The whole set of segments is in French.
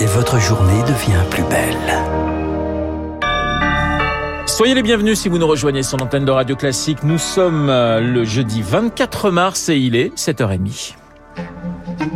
et votre journée devient plus belle. Soyez les bienvenus si vous nous rejoignez sur l'antenne de Radio Classique. Nous sommes euh, le jeudi 24 mars et il est 7h30.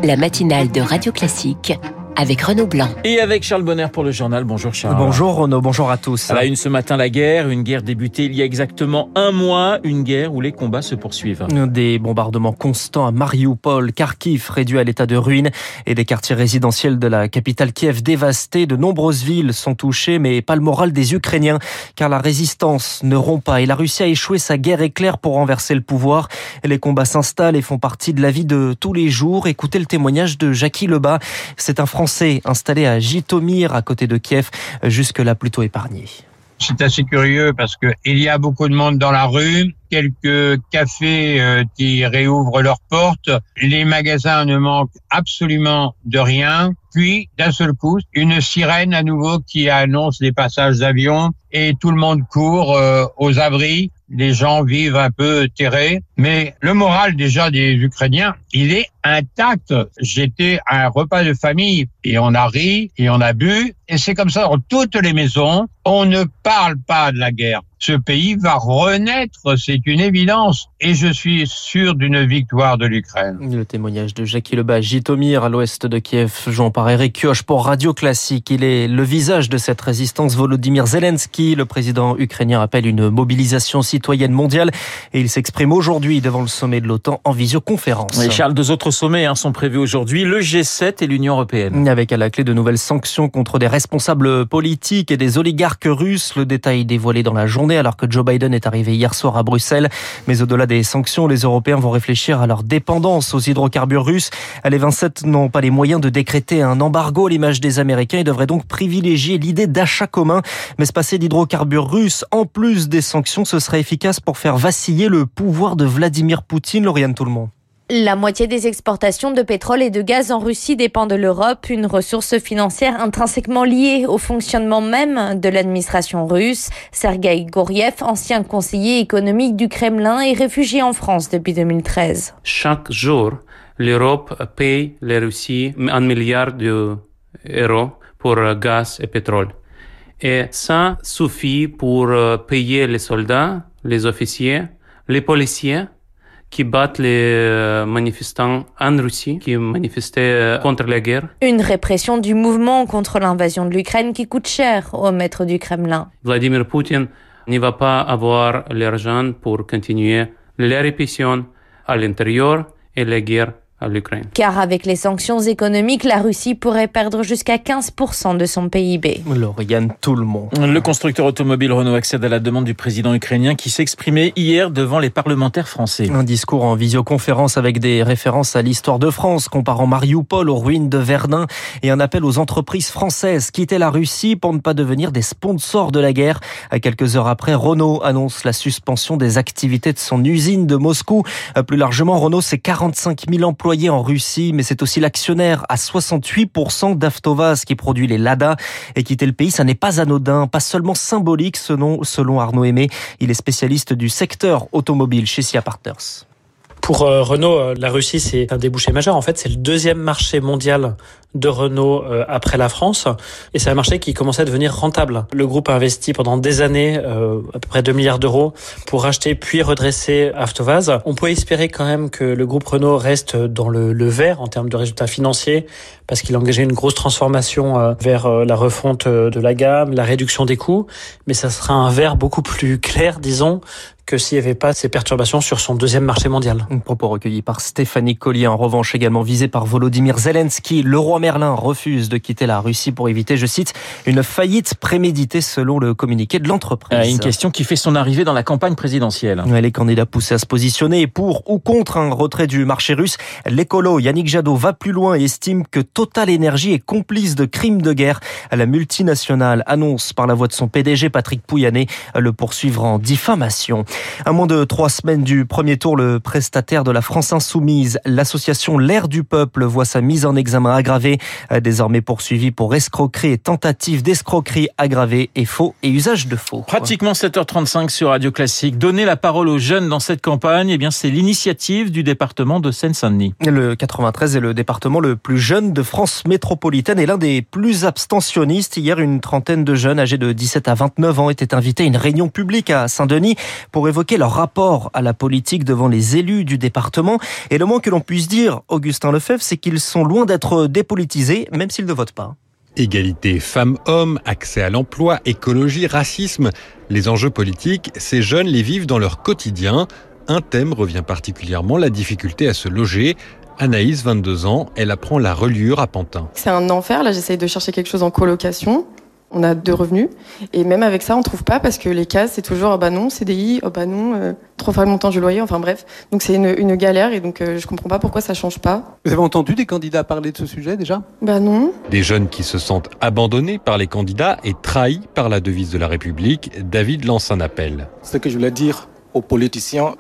La matinale de Radio Classique avec Renaud Blanc. Et avec Charles Bonner pour le journal. Bonjour Charles. Bonjour Renaud, bonjour à tous. À la une ce matin, la guerre. Une guerre débutée il y a exactement un mois. Une guerre où les combats se poursuivent. Des bombardements constants à Mariupol, Kharkiv réduit à l'état de ruine et des quartiers résidentiels de la capitale Kiev dévastés. De nombreuses villes sont touchées, mais pas le moral des Ukrainiens, car la résistance ne rompt pas et la Russie a échoué sa guerre éclair pour renverser le pouvoir. Les combats s'installent et font partie de la vie de tous les jours. Écoutez le témoignage de Jackie Lebas. C'est un Français installé à Jitomir, à côté de Kiev, jusque-là plutôt épargné. C'est assez curieux parce que il y a beaucoup de monde dans la rue, quelques cafés euh, qui réouvrent leurs portes, les magasins ne manquent absolument de rien. Puis, d'un seul coup, une sirène à nouveau qui annonce les passages d'avions et tout le monde court euh, aux abris. Les gens vivent un peu terrés, mais le moral déjà des Ukrainiens, il est intact. J'étais à un repas de famille et on a ri et on a bu et c'est comme ça dans toutes les maisons. On ne parle pas de la guerre ce pays va renaître, c'est une évidence. Et je suis sûr d'une victoire de l'Ukraine. Le témoignage de Jackie Lebas, Jitomir, à l'ouest de Kiev, Jean par Eric Kioch pour Radio Classique. Il est le visage de cette résistance. Volodymyr Zelensky, le président ukrainien, appelle une mobilisation citoyenne mondiale et il s'exprime aujourd'hui devant le sommet de l'OTAN en visioconférence. Oui, Charles, deux autres sommets hein, sont prévus aujourd'hui, le G7 et l'Union européenne. Avec à la clé de nouvelles sanctions contre des responsables politiques et des oligarques russes. Le détail dévoilé dans la journée alors que Joe Biden est arrivé hier soir à Bruxelles. Mais au-delà des sanctions, les Européens vont réfléchir à leur dépendance aux hydrocarbures russes. Les 27 n'ont pas les moyens de décréter un embargo à l'image des Américains et devraient donc privilégier l'idée d'achat commun. Mais se passer d'hydrocarbures russes, en plus des sanctions, ce serait efficace pour faire vaciller le pouvoir de Vladimir Poutine, Lauriane Tout le monde. La moitié des exportations de pétrole et de gaz en Russie dépend de l'Europe, une ressource financière intrinsèquement liée au fonctionnement même de l'administration russe. Sergei Goriev, ancien conseiller économique du Kremlin, est réfugié en France depuis 2013. Chaque jour, l'Europe paye la Russie un milliard d'euros pour gaz et pétrole. Et ça suffit pour payer les soldats, les officiers, les policiers qui battent les euh, manifestants en Russie, qui manifestaient euh, contre la guerre. Une répression du mouvement contre l'invasion de l'Ukraine qui coûte cher au maître du Kremlin. Vladimir Poutine ne va pas avoir l'argent pour continuer la répression à l'intérieur et la guerre l'Ukraine. Car avec les sanctions économiques, la Russie pourrait perdre jusqu'à 15% de son PIB. Lauriane, tout le monde. Le constructeur automobile Renault accède à la demande du président ukrainien qui s'exprimait hier devant les parlementaires français. Un discours en visioconférence avec des références à l'histoire de France, comparant Mariupol aux ruines de Verdun et un appel aux entreprises françaises quitter la Russie pour ne pas devenir des sponsors de la guerre. À quelques heures après, Renault annonce la suspension des activités de son usine de Moscou. Plus largement, Renault, c'est 45 000 emplois en Russie, mais c'est aussi l'actionnaire à 68% d'Avtovaz qui produit les Lada. Et quitter le pays, ça n'est pas anodin, pas seulement symbolique selon, selon Arnaud Aimé. Il est spécialiste du secteur automobile chez SIA Partners. Pour euh, Renault, euh, la Russie, c'est un débouché majeur. En fait, c'est le deuxième marché mondial de Renault euh, après la France. Et c'est un marché qui commençait à devenir rentable. Le groupe a investi pendant des années, à peu près 2 milliards d'euros, pour racheter puis redresser Avtovaz. On peut espérer quand même que le groupe Renault reste dans le, le vert en termes de résultats financiers, parce qu'il a engagé une grosse transformation vers la refonte de la gamme, la réduction des coûts. Mais ça sera un vert beaucoup plus clair, disons, que s'il n'y avait pas ces perturbations sur son deuxième marché mondial. Un propos recueilli par Stéphanie Collier, en revanche également visé par Volodymyr Zelensky. Le roi Merlin refuse de quitter la Russie pour éviter, je cite, une faillite préméditée selon le communiqué de l'entreprise. Euh, une question qui fait son arrivée dans la campagne présidentielle. Les candidats poussés à se positionner pour ou contre un retrait du marché russe. L'écolo Yannick Jadot va plus loin et estime que Total Energy est complice de crimes de guerre. La multinationale annonce par la voix de son PDG Patrick Pouyanné le poursuivre en diffamation. À moins de trois semaines du premier tour, le prestataire de la France Insoumise, l'association L'air du peuple, voit sa mise en examen aggravée liberté. Désormais poursuivi pour escroquerie et tentative d'escroquerie aggravée et faux et usage de faux. Pratiquement 7h35 sur Radio Classique. Donner la parole aux jeunes dans cette campagne, eh bien, c'est l'initiative du département de Seine-Saint-Denis. Le 93 est le département le plus jeune de France métropolitaine et l'un des plus abstentionnistes. Hier, une trentaine de jeunes âgés de 17 à 29 ans étaient invités à une réunion publique à Saint-Denis pour évoquer leur rapport à la politique devant les élus du département. Et le moins que l'on puisse dire, Augustin Lefebvre, c'est qu'ils sont loin d'être dépolitisés, même s'ils ne votent pas. Égalité femmes-hommes, accès à l'emploi, écologie, racisme. Les enjeux politiques, ces jeunes les vivent dans leur quotidien. Un thème revient particulièrement, la difficulté à se loger. Anaïs, 22 ans, elle apprend la reliure à Pantin. C'est un enfer, là j'essaye de chercher quelque chose en colocation on a deux revenus. Et même avec ça, on trouve pas parce que les cases, c'est toujours, oh bah non, CDI, oh bah non, euh, trois fois le montant du loyer, enfin bref. Donc c'est une, galère et donc euh, je comprends pas pourquoi ça change pas. Vous avez entendu des candidats parler de ce sujet déjà? Bah non. Des jeunes qui se sentent abandonnés par les candidats et trahis par la devise de la République, David lance un appel. Ce que je voulais dire aux politiciens,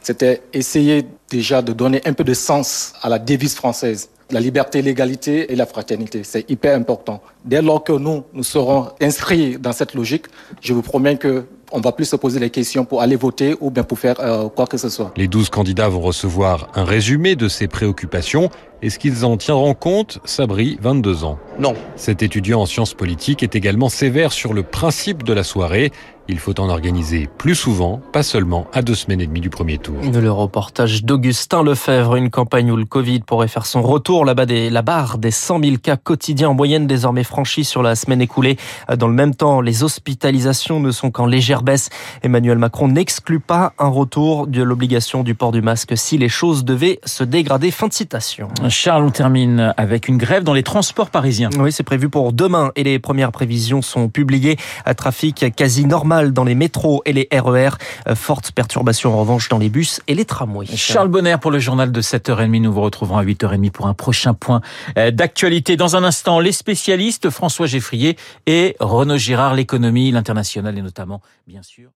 c'était essayer déjà de donner un peu de sens à la devise française la liberté, l'égalité et la fraternité. C'est hyper important. Dès lors que nous, nous serons inscrits dans cette logique, je vous promets que on va plus se poser les questions pour aller voter ou bien pour faire euh, quoi que ce soit. Les 12 candidats vont recevoir un résumé de ces préoccupations. Est-ce qu'ils en tiendront compte Sabri, 22 ans? Non. Cet étudiant en sciences politiques est également sévère sur le principe de la soirée. Il faut en organiser plus souvent, pas seulement à deux semaines et demie du premier tour. Le reportage d'Augustin Lefebvre, une campagne où le Covid pourrait faire son retour là-bas des, la barre des 100 000 cas quotidiens en moyenne désormais franchis sur la semaine écoulée. Dans le même temps, les hospitalisations ne sont qu'en légère baisse. Emmanuel Macron n'exclut pas un retour de l'obligation du port du masque si les choses devaient se dégrader. Fin de citation. Charles, on termine avec une grève dans les transports parisiens. Oui, c'est prévu pour demain et les premières prévisions sont publiées. à Trafic quasi normal dans les métros et les RER. Euh, forte perturbation en revanche dans les bus et les tramways. Charles Bonner pour le journal de 7h30. Nous vous retrouverons à 8h30 pour un prochain point euh, d'actualité. Dans un instant, les spécialistes François Geffrier et Renaud Girard, l'économie, l'international et notamment, bien sûr.